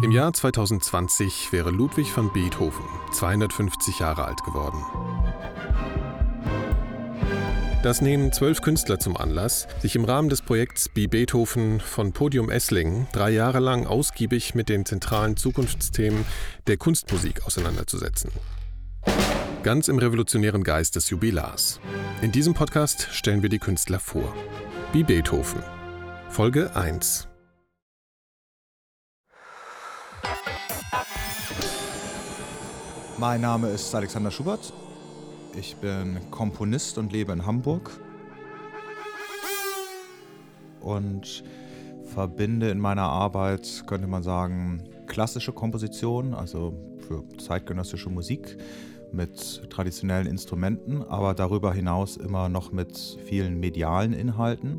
Im Jahr 2020 wäre Ludwig van Beethoven 250 Jahre alt geworden. Das nehmen zwölf Künstler zum Anlass, sich im Rahmen des Projekts Be Beethoven von Podium Esslingen drei Jahre lang ausgiebig mit den zentralen Zukunftsthemen der Kunstmusik auseinanderzusetzen. Ganz im revolutionären Geist des Jubilars. In diesem Podcast stellen wir die Künstler vor. Be Beethoven. Folge 1. Mein Name ist Alexander Schubert. Ich bin Komponist und lebe in Hamburg. Und verbinde in meiner Arbeit, könnte man sagen, klassische Komposition, also für zeitgenössische Musik, mit traditionellen Instrumenten, aber darüber hinaus immer noch mit vielen medialen Inhalten.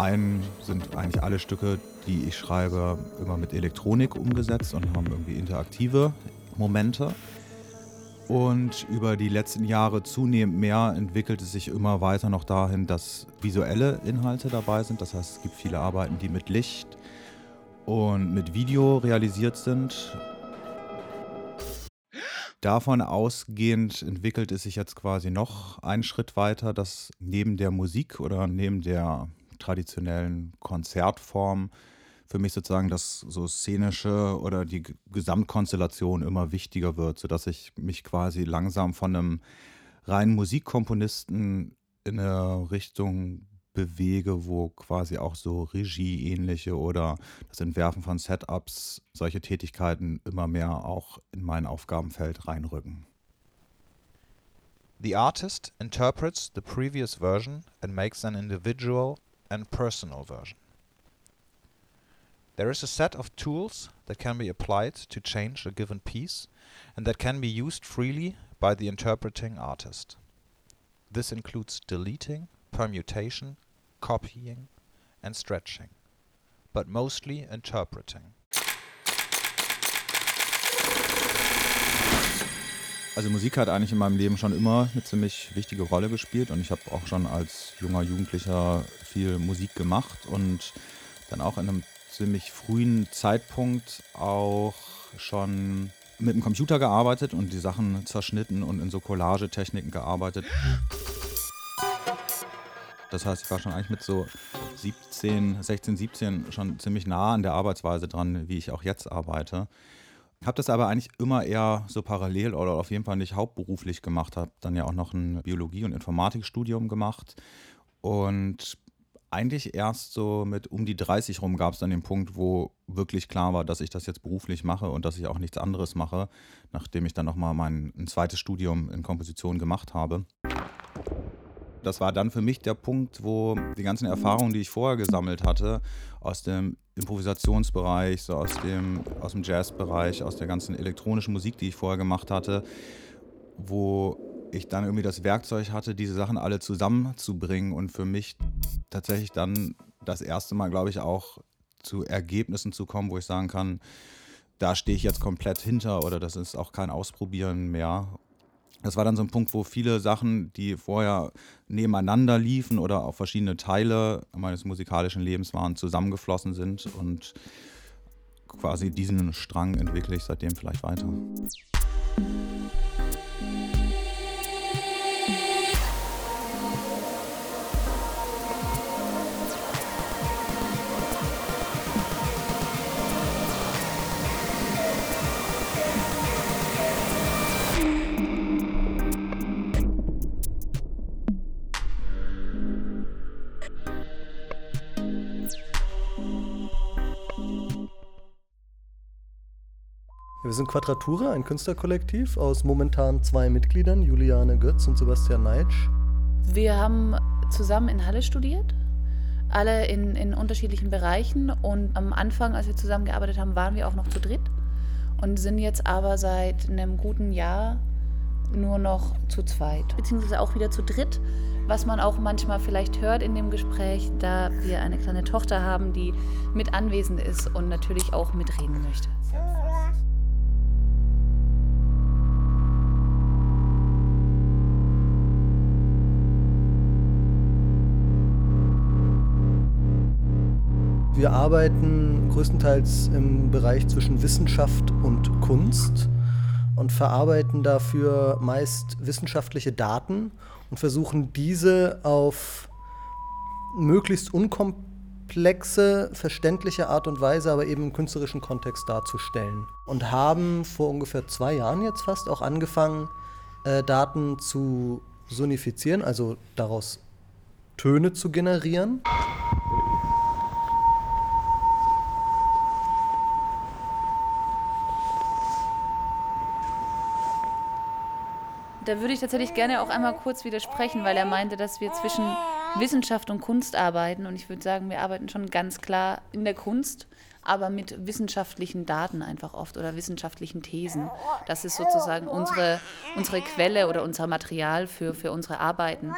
Einen sind eigentlich alle Stücke, die ich schreibe, immer mit Elektronik umgesetzt und haben irgendwie interaktive Momente. Und über die letzten Jahre zunehmend mehr entwickelt es sich immer weiter noch dahin, dass visuelle Inhalte dabei sind. Das heißt, es gibt viele Arbeiten, die mit Licht und mit Video realisiert sind. Davon ausgehend entwickelt es sich jetzt quasi noch einen Schritt weiter, dass neben der Musik oder neben der traditionellen Konzertform für mich sozusagen das so szenische oder die Gesamtkonstellation immer wichtiger wird, sodass ich mich quasi langsam von einem reinen Musikkomponisten in eine Richtung bewege, wo quasi auch so Regie-ähnliche oder das Entwerfen von Setups, solche Tätigkeiten immer mehr auch in mein Aufgabenfeld reinrücken. The artist interprets the previous version and makes an individual and personal version. There is a set of tools that can be applied to change a given piece and that can be used freely by the interpreting artist. This includes deleting, permutation, copying, and stretching, but mostly interpreting. Also Musik hat eigentlich in meinem Leben schon immer eine ziemlich wichtige Rolle gespielt und ich habe auch schon als junger Jugendlicher viel Musik gemacht und dann auch in einem ziemlich frühen Zeitpunkt auch schon mit dem Computer gearbeitet und die Sachen zerschnitten und in so Collagetechniken gearbeitet. Das heißt, ich war schon eigentlich mit so 17, 16, 17 schon ziemlich nah an der Arbeitsweise dran, wie ich auch jetzt arbeite. Habe das aber eigentlich immer eher so parallel oder auf jeden Fall nicht hauptberuflich gemacht. Habe dann ja auch noch ein Biologie- und Informatikstudium gemacht und eigentlich erst so mit um die 30 rum gab es dann den Punkt, wo wirklich klar war, dass ich das jetzt beruflich mache und dass ich auch nichts anderes mache, nachdem ich dann nochmal mein ein zweites Studium in Komposition gemacht habe. Das war dann für mich der Punkt, wo die ganzen Erfahrungen, die ich vorher gesammelt hatte, aus dem Improvisationsbereich, so aus dem, aus dem Jazzbereich, aus der ganzen elektronischen Musik, die ich vorher gemacht hatte, wo ich dann irgendwie das Werkzeug hatte, diese Sachen alle zusammenzubringen und für mich tatsächlich dann das erste Mal, glaube ich, auch zu Ergebnissen zu kommen, wo ich sagen kann, da stehe ich jetzt komplett hinter oder das ist auch kein Ausprobieren mehr. Das war dann so ein Punkt, wo viele Sachen, die vorher nebeneinander liefen oder auch verschiedene Teile meines musikalischen Lebens waren, zusammengeflossen sind und quasi diesen Strang entwickle ich seitdem vielleicht weiter. Wir sind Quadratura, ein Künstlerkollektiv aus momentan zwei Mitgliedern, Juliane Götz und Sebastian Neitsch. Wir haben zusammen in Halle studiert, alle in, in unterschiedlichen Bereichen. Und am Anfang, als wir zusammengearbeitet haben, waren wir auch noch zu dritt und sind jetzt aber seit einem guten Jahr nur noch zu zweit, beziehungsweise auch wieder zu dritt, was man auch manchmal vielleicht hört in dem Gespräch, da wir eine kleine Tochter haben, die mit anwesend ist und natürlich auch mitreden möchte. Wir arbeiten größtenteils im Bereich zwischen Wissenschaft und Kunst und verarbeiten dafür meist wissenschaftliche Daten und versuchen diese auf möglichst unkomplexe, verständliche Art und Weise, aber eben im künstlerischen Kontext darzustellen. Und haben vor ungefähr zwei Jahren jetzt fast auch angefangen, äh, Daten zu sonifizieren, also daraus Töne zu generieren. Da würde ich tatsächlich gerne auch einmal kurz widersprechen, weil er meinte, dass wir zwischen Wissenschaft und Kunst arbeiten. Und ich würde sagen, wir arbeiten schon ganz klar in der Kunst, aber mit wissenschaftlichen Daten einfach oft oder wissenschaftlichen Thesen. Das ist sozusagen unsere, unsere Quelle oder unser Material für, für unsere Arbeiten.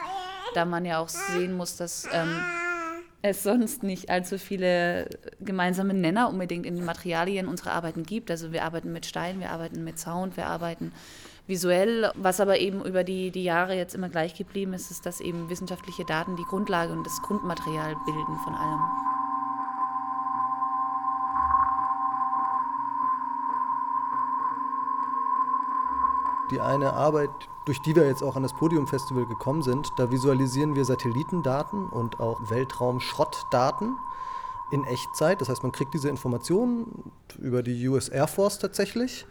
Da man ja auch sehen muss, dass ähm, es sonst nicht allzu viele gemeinsame Nenner unbedingt in den Materialien unserer Arbeiten gibt. Also wir arbeiten mit Stein, wir arbeiten mit Sound, wir arbeiten visuell. Was aber eben über die, die Jahre jetzt immer gleich geblieben ist, ist, dass eben wissenschaftliche Daten die Grundlage und das Grundmaterial bilden von allem. Die eine Arbeit, durch die wir jetzt auch an das Podium-Festival gekommen sind, da visualisieren wir Satellitendaten und auch Weltraumschrottdaten in Echtzeit. Das heißt, man kriegt diese Informationen über die US Air Force tatsächlich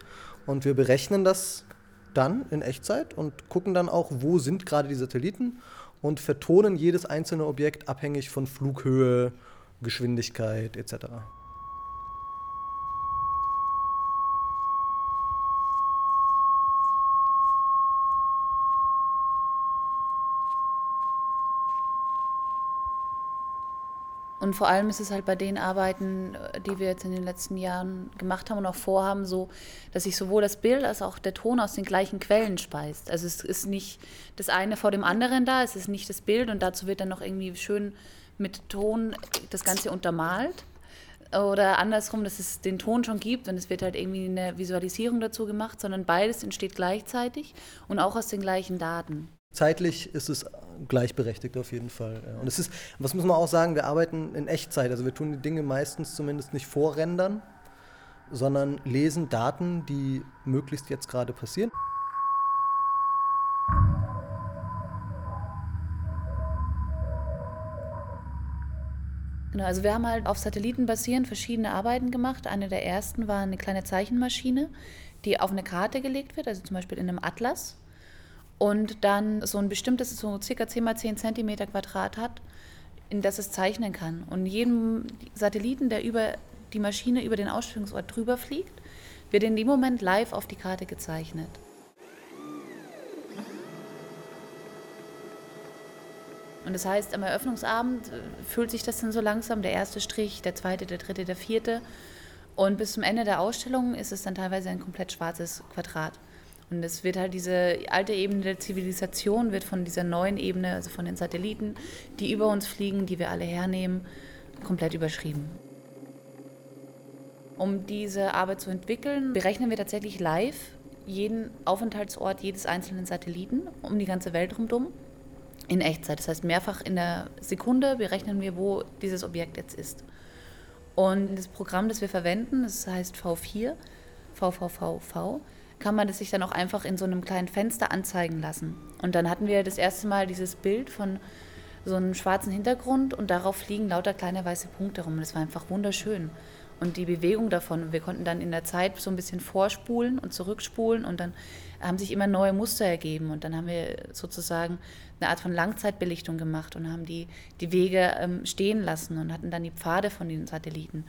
und wir berechnen das dann in Echtzeit und gucken dann auch, wo sind gerade die Satelliten und vertonen jedes einzelne Objekt abhängig von Flughöhe, Geschwindigkeit etc. Und vor allem ist es halt bei den Arbeiten, äh, die wir jetzt in den letzten Jahren gemacht haben und auch vorhaben, so, dass sich sowohl das Bild als auch der Ton aus den gleichen Quellen speist. Also es ist nicht das eine vor dem anderen da, es ist nicht das Bild und dazu wird dann noch irgendwie schön mit Ton das Ganze untermalt. Oder andersrum, dass es den Ton schon gibt und es wird halt irgendwie eine Visualisierung dazu gemacht, sondern beides entsteht gleichzeitig und auch aus den gleichen Daten. Zeitlich ist es gleichberechtigt auf jeden Fall. Und es ist, was muss man auch sagen, wir arbeiten in Echtzeit. Also wir tun die Dinge meistens zumindest nicht vorrendern, sondern lesen Daten, die möglichst jetzt gerade passieren. Genau, also wir haben halt auf Satelliten basierend verschiedene Arbeiten gemacht. Eine der ersten war eine kleine Zeichenmaschine, die auf eine Karte gelegt wird, also zum Beispiel in einem Atlas und dann so ein bestimmtes, so circa 10 mal 10 Zentimeter Quadrat hat, in das es zeichnen kann. Und jedem Satelliten, der über die Maschine über den Ausstellungsort drüber fliegt, wird in dem Moment live auf die Karte gezeichnet. Und das heißt, am Eröffnungsabend äh, füllt sich das dann so langsam, der erste Strich, der zweite, der dritte, der vierte. Und bis zum Ende der Ausstellung ist es dann teilweise ein komplett schwarzes Quadrat. Und es wird halt diese alte Ebene der Zivilisation, wird von dieser neuen Ebene, also von den Satelliten, die über uns fliegen, die wir alle hernehmen, komplett überschrieben. Um diese Arbeit zu entwickeln, berechnen wir tatsächlich live jeden Aufenthaltsort jedes einzelnen Satelliten um die ganze Welt rundum in Echtzeit. Das heißt, mehrfach in der Sekunde berechnen wir, wo dieses Objekt jetzt ist. Und das Programm, das wir verwenden, das heißt V4, VVVV, kann man das sich dann auch einfach in so einem kleinen Fenster anzeigen lassen. Und dann hatten wir das erste Mal dieses Bild von so einem schwarzen Hintergrund und darauf fliegen lauter kleine weiße Punkte rum. Das war einfach wunderschön. Und die Bewegung davon, wir konnten dann in der Zeit so ein bisschen vorspulen und zurückspulen und dann haben sich immer neue Muster ergeben. Und dann haben wir sozusagen eine Art von Langzeitbelichtung gemacht und haben die, die Wege ähm, stehen lassen und hatten dann die Pfade von den Satelliten.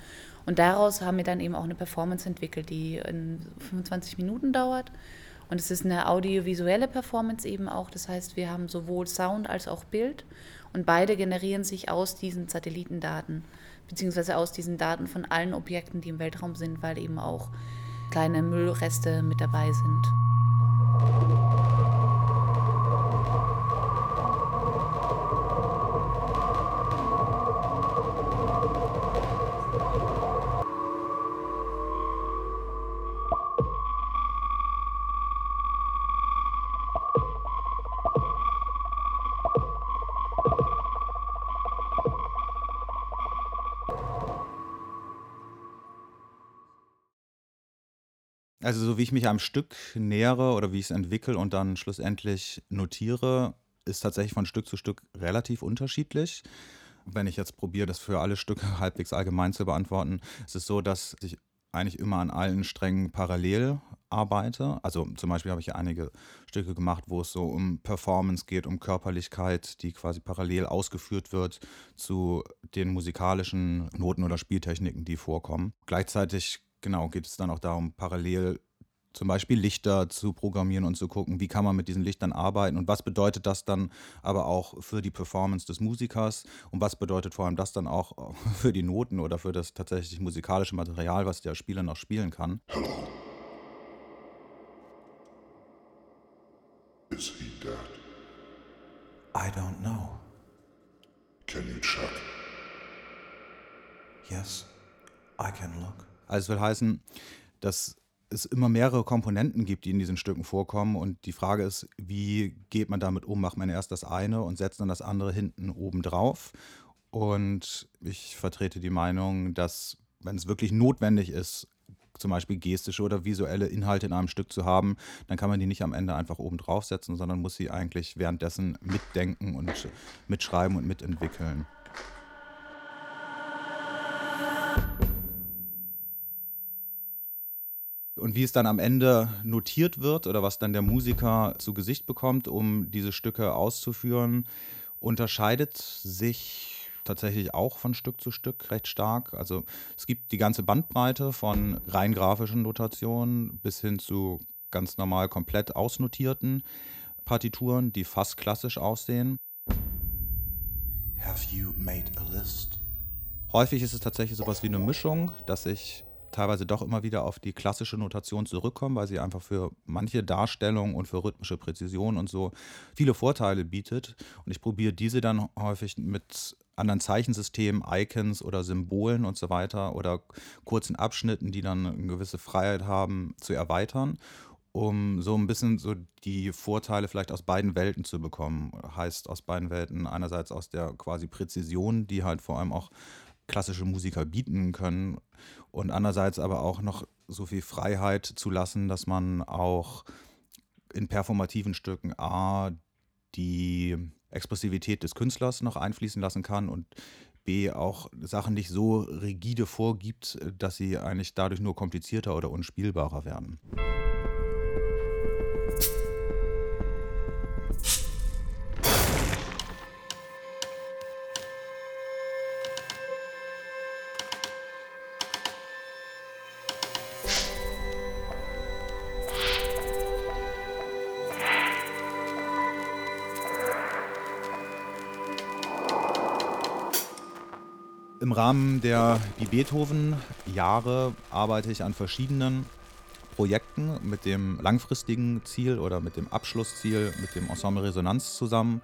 Und daraus haben wir dann eben auch eine Performance entwickelt, die in 25 Minuten dauert. Und es ist eine audiovisuelle Performance eben auch. Das heißt, wir haben sowohl Sound als auch Bild und beide generieren sich aus diesen Satellitendaten, beziehungsweise aus diesen Daten von allen Objekten, die im Weltraum sind, weil eben auch kleine Müllreste mit dabei sind. Also so wie ich mich einem Stück nähere oder wie ich es entwickle und dann schlussendlich notiere, ist tatsächlich von Stück zu Stück relativ unterschiedlich. Wenn ich jetzt probiere, das für alle Stücke halbwegs allgemein zu beantworten, ist es so, dass ich eigentlich immer an allen Strängen parallel arbeite. Also zum Beispiel habe ich einige Stücke gemacht, wo es so um Performance geht, um Körperlichkeit, die quasi parallel ausgeführt wird zu den musikalischen Noten oder Spieltechniken, die vorkommen. Gleichzeitig, genau, geht es dann auch darum, parallel zum Beispiel Lichter zu programmieren und zu gucken, wie kann man mit diesen Lichtern arbeiten und was bedeutet das dann aber auch für die Performance des Musikers und was bedeutet vor allem das dann auch für die Noten oder für das tatsächlich musikalische Material, was der Spieler noch spielen kann. Hello. Is he dead? I don't know. Can you check? Yes, I can look. Also es will heißen, dass es immer mehrere Komponenten gibt, die in diesen Stücken vorkommen. Und die Frage ist, wie geht man damit um? Macht man erst das eine und setzt dann das andere hinten oben drauf? Und ich vertrete die Meinung, dass, wenn es wirklich notwendig ist, zum Beispiel gestische oder visuelle Inhalte in einem Stück zu haben, dann kann man die nicht am Ende einfach oben draufsetzen, sondern muss sie eigentlich währenddessen mitdenken und mitschreiben und mitentwickeln. Und wie es dann am Ende notiert wird oder was dann der Musiker zu Gesicht bekommt, um diese Stücke auszuführen, unterscheidet sich tatsächlich auch von Stück zu Stück recht stark. Also es gibt die ganze Bandbreite von rein grafischen Notationen bis hin zu ganz normal komplett ausnotierten Partituren, die fast klassisch aussehen. Häufig ist es tatsächlich sowas wie eine Mischung, dass ich teilweise doch immer wieder auf die klassische Notation zurückkommen, weil sie einfach für manche Darstellung und für rhythmische Präzision und so viele Vorteile bietet. Und ich probiere diese dann häufig mit anderen Zeichensystemen, Icons oder Symbolen und so weiter oder kurzen Abschnitten, die dann eine gewisse Freiheit haben, zu erweitern um so ein bisschen so die Vorteile vielleicht aus beiden Welten zu bekommen. Heißt aus beiden Welten einerseits aus der quasi Präzision, die halt vor allem auch klassische Musiker bieten können und andererseits aber auch noch so viel Freiheit zu lassen, dass man auch in performativen Stücken A die Expressivität des Künstlers noch einfließen lassen kann und B auch Sachen nicht so rigide vorgibt, dass sie eigentlich dadurch nur komplizierter oder unspielbarer werden. Im Rahmen der die Beethoven-Jahre arbeite ich an verschiedenen Projekten mit dem langfristigen Ziel oder mit dem Abschlussziel mit dem Ensemble Resonanz zusammen,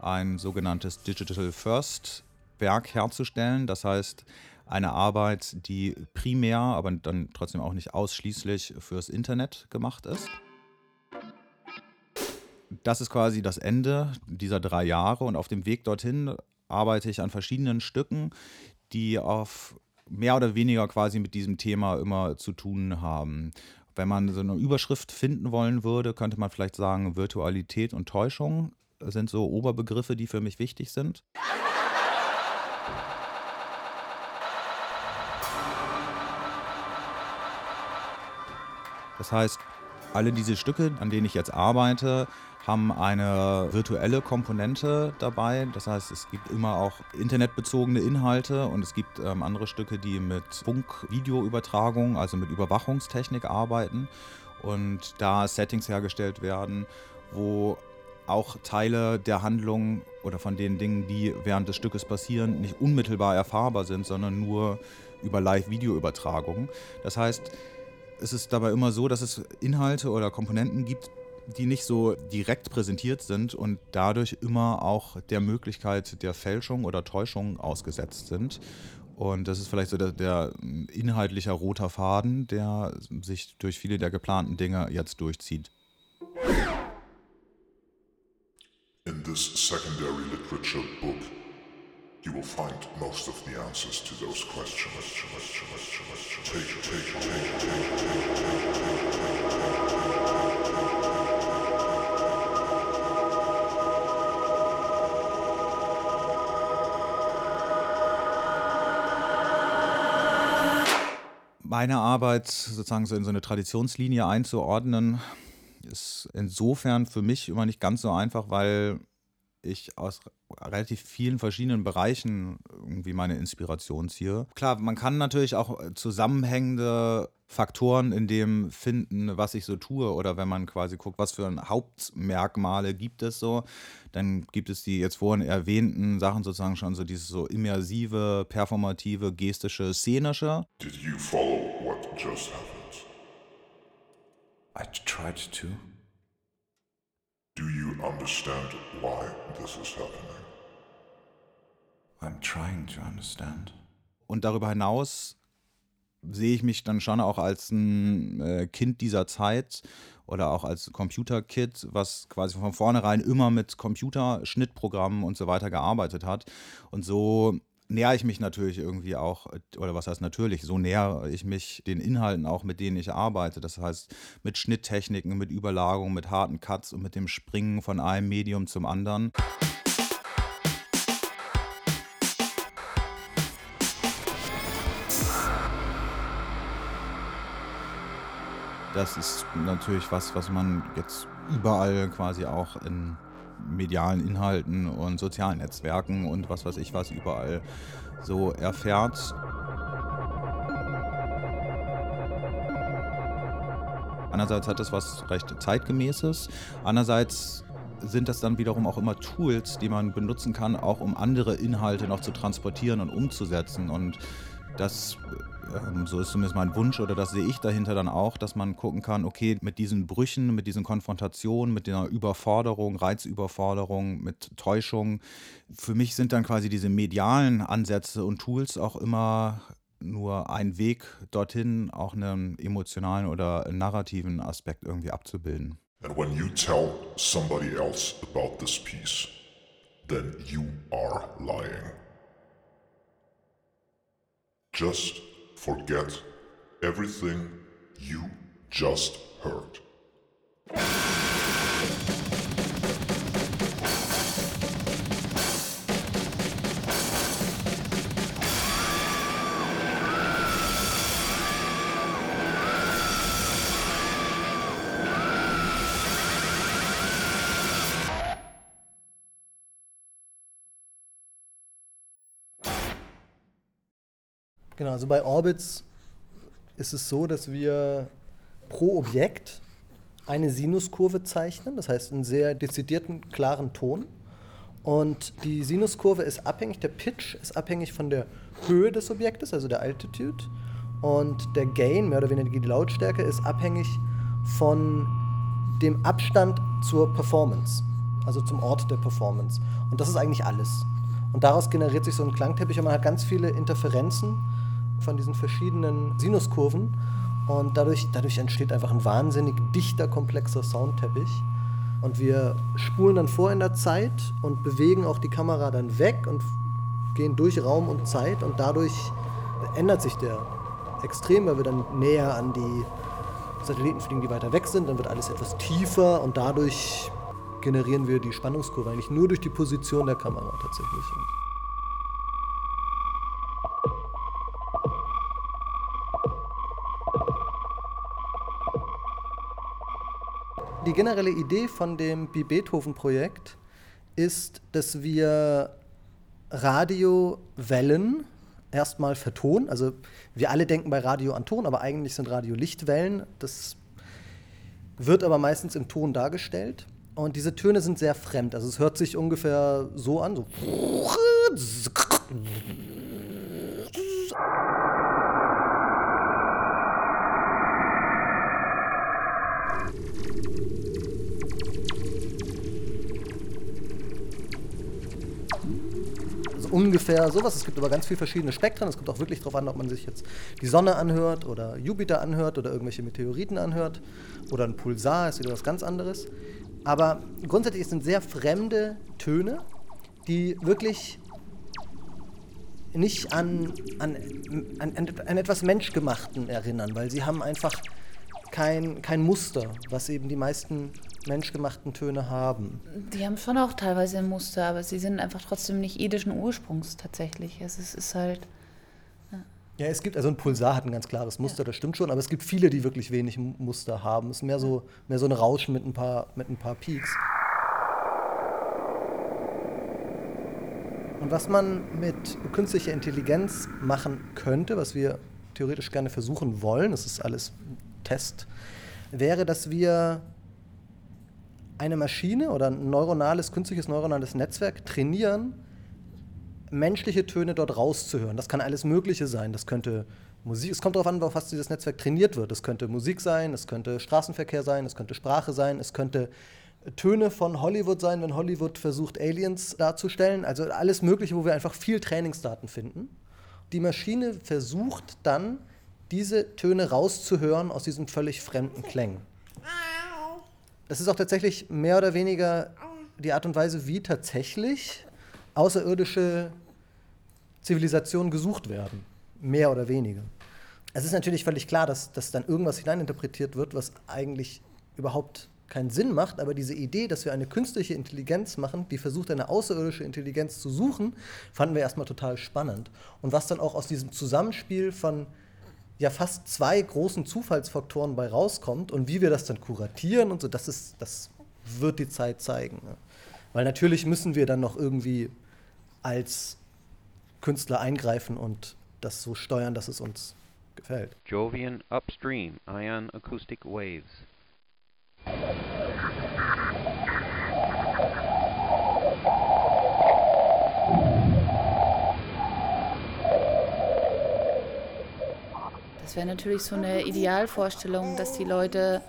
ein sogenanntes Digital First Werk herzustellen. Das heißt, eine Arbeit, die primär, aber dann trotzdem auch nicht ausschließlich fürs Internet gemacht ist. Das ist quasi das Ende dieser drei Jahre und auf dem Weg dorthin arbeite ich an verschiedenen Stücken, die auf mehr oder weniger quasi mit diesem Thema immer zu tun haben. Wenn man so eine Überschrift finden wollen würde, könnte man vielleicht sagen, Virtualität und Täuschung sind so Oberbegriffe, die für mich wichtig sind. Das heißt, alle diese Stücke, an denen ich jetzt arbeite, haben eine virtuelle Komponente dabei. Das heißt, es gibt immer auch internetbezogene Inhalte und es gibt ähm, andere Stücke, die mit Funk-Videoübertragung, also mit Überwachungstechnik arbeiten und da Settings hergestellt werden, wo auch Teile der Handlung oder von den Dingen, die während des Stückes passieren, nicht unmittelbar erfahrbar sind, sondern nur über Live-Videoübertragung. Das heißt, es ist dabei immer so, dass es Inhalte oder Komponenten gibt, die nicht so direkt präsentiert sind und dadurch immer auch der Möglichkeit der Fälschung oder Täuschung ausgesetzt sind. Und das ist vielleicht so der, der inhaltlicher roter Faden, der sich durch viele der geplanten Dinge jetzt durchzieht. In this secondary literature book, You will find most of the answers to those questions. Take, take, take, take, take, take, take, take, take, take, take. meine Arbeit sozusagen so in so eine Traditionslinie einzuordnen, ist insofern für mich immer nicht ganz so einfach, weil ich aus relativ vielen verschiedenen Bereichen irgendwie meine Inspiration ziehe. Klar, man kann natürlich auch zusammenhängende Faktoren in dem finden, was ich so tue oder wenn man quasi guckt, was für Hauptmerkmale gibt es so, dann gibt es die jetzt vorhin erwähnten Sachen sozusagen schon so dieses so immersive, performative, gestische, szenische. Did you follow what just happened? I tried to. Do you understand why this is happening? I'm trying to understand. Und darüber hinaus sehe ich mich dann schon auch als ein äh, Kind dieser Zeit oder auch als Computerkid, was quasi von vornherein immer mit Computerschnittprogrammen und so weiter gearbeitet hat. Und so nähere ich mich natürlich irgendwie auch, oder was heißt natürlich, so nähere ich mich den Inhalten auch, mit denen ich arbeite. Das heißt, mit Schnitttechniken, mit Überlagerung, mit harten Cuts und mit dem Springen von einem Medium zum anderen. Das ist natürlich was, was man jetzt überall quasi auch in medialen Inhalten und sozialen Netzwerken und was weiß ich was überall so erfährt. Einerseits hat es was recht zeitgemäßes, andererseits sind das dann wiederum auch immer Tools, die man benutzen kann, auch um andere Inhalte noch zu transportieren und umzusetzen. Und das ähm, so ist zumindest mein Wunsch oder das sehe ich dahinter dann auch, dass man gucken kann, okay, mit diesen Brüchen, mit diesen Konfrontationen, mit der Überforderung, Reizüberforderung, mit Täuschung, für mich sind dann quasi diese medialen Ansätze und Tools auch immer nur ein Weg dorthin, auch einen emotionalen oder narrativen Aspekt irgendwie abzubilden. And when you tell somebody else about this piece, then you are lying. Just forget everything you just heard. Genau, also bei Orbits ist es so, dass wir pro Objekt eine Sinuskurve zeichnen, das heißt einen sehr dezidierten, klaren Ton. Und die Sinuskurve ist abhängig, der Pitch ist abhängig von der Höhe des Objektes, also der Altitude. Und der Gain, mehr oder weniger die Lautstärke, ist abhängig von dem Abstand zur Performance, also zum Ort der Performance. Und das ist eigentlich alles. Und daraus generiert sich so ein Klangteppich und man hat ganz viele Interferenzen von diesen verschiedenen Sinuskurven. Und dadurch, dadurch entsteht einfach ein wahnsinnig dichter, komplexer Soundteppich. Und wir spulen dann vor in der Zeit und bewegen auch die Kamera dann weg und gehen durch Raum und Zeit. Und dadurch ändert sich der extrem, weil wir dann näher an die Satelliten fliegen, die weiter weg sind. Dann wird alles etwas tiefer und dadurch generieren wir die Spannungskurve eigentlich nur durch die Position der Kamera tatsächlich. Die generelle Idee von dem Bi Beethoven-Projekt ist, dass wir Radiowellen erstmal vertonen. Also wir alle denken bei Radio an Ton, aber eigentlich sind Radio Lichtwellen. Das wird aber meistens im Ton dargestellt. Und diese Töne sind sehr fremd. Also es hört sich ungefähr so an, so ungefähr sowas. Es gibt aber ganz viele verschiedene Spektren. Es kommt auch wirklich darauf an, ob man sich jetzt die Sonne anhört oder Jupiter anhört oder irgendwelche Meteoriten anhört oder ein Pulsar ist wieder was ganz anderes. Aber grundsätzlich sind sehr fremde Töne, die wirklich nicht an, an, an, an etwas Menschgemachten erinnern, weil sie haben einfach kein, kein Muster, was eben die meisten menschgemachten Töne haben. Die haben schon auch teilweise ein Muster, aber sie sind einfach trotzdem nicht idischen Ursprungs tatsächlich. Es ist, halt. Ja. Ja, es gibt, also ein Pulsar hat ein ganz klares Muster, das stimmt schon, aber es gibt viele, die wirklich wenig Muster haben. Es ist mehr so, mehr so ein Rauschen mit ein paar, mit ein paar Peaks. Und was man mit künstlicher Intelligenz machen könnte, was wir theoretisch gerne versuchen wollen, das ist alles Test, wäre, dass wir eine Maschine oder ein neuronales, künstliches neuronales Netzwerk trainieren, menschliche Töne dort rauszuhören. Das kann alles Mögliche sein. Das könnte Musik, es kommt darauf an, auf was dieses Netzwerk trainiert wird. Es könnte Musik sein, es könnte Straßenverkehr sein, es könnte Sprache sein, es könnte Töne von Hollywood sein, wenn Hollywood versucht, Aliens darzustellen. Also alles Mögliche, wo wir einfach viel Trainingsdaten finden. Die Maschine versucht dann, diese Töne rauszuhören aus diesen völlig fremden Klängen. Das ist auch tatsächlich mehr oder weniger die Art und Weise, wie tatsächlich außerirdische Zivilisationen gesucht werden. Mehr oder weniger. Es ist natürlich völlig klar, dass, dass dann irgendwas hineininterpretiert wird, was eigentlich überhaupt keinen Sinn macht, aber diese Idee, dass wir eine künstliche Intelligenz machen, die versucht, eine außerirdische Intelligenz zu suchen, fanden wir erstmal total spannend. Und was dann auch aus diesem Zusammenspiel von ja fast zwei großen Zufallsfaktoren bei rauskommt und wie wir das dann kuratieren und so, das, ist, das wird die Zeit zeigen. Ne? Weil natürlich müssen wir dann noch irgendwie als Künstler eingreifen und das so steuern, dass es uns gefällt. Jovian Upstream Ion Acoustic Waves. Das wäre natürlich so eine Idealvorstellung, dass die Leute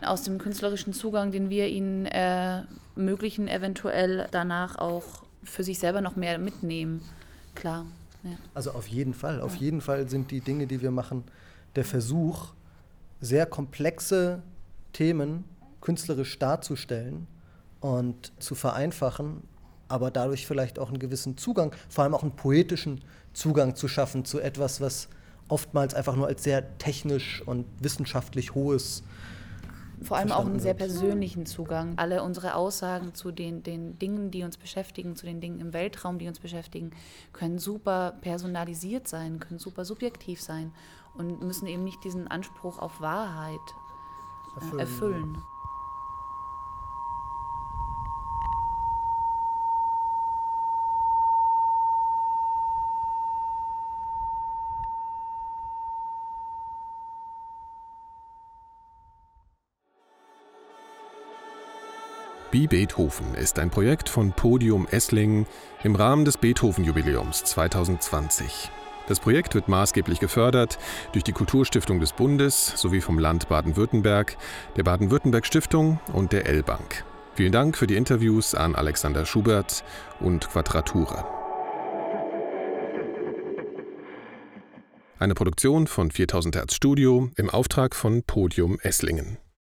aus dem künstlerischen Zugang, den wir ihnen ermöglichen, eventuell danach auch für sich selber noch mehr mitnehmen. Klar. Ja. Also auf jeden Fall. Auf jeden Fall sind die Dinge, die wir machen, der Versuch, sehr komplexe Themen künstlerisch darzustellen und zu vereinfachen, aber dadurch vielleicht auch einen gewissen Zugang, vor allem auch einen poetischen Zugang zu schaffen zu etwas, was oftmals einfach nur als sehr technisch und wissenschaftlich hohes vor allem auch einen sehr persönlichen Zugang. Alle unsere Aussagen zu den, den Dingen, die uns beschäftigen, zu den Dingen im Weltraum, die uns beschäftigen, können super personalisiert sein, können super subjektiv sein und müssen eben nicht diesen Anspruch auf Wahrheit erfüllen. Äh, erfüllen. Wie Beethoven ist ein Projekt von Podium Esslingen im Rahmen des Beethoven-Jubiläums 2020. Das Projekt wird maßgeblich gefördert durch die Kulturstiftung des Bundes sowie vom Land Baden-Württemberg, der Baden-Württemberg Stiftung und der L-Bank. Vielen Dank für die Interviews an Alexander Schubert und Quadratura. Eine Produktion von 4000 Hertz Studio im Auftrag von Podium Esslingen.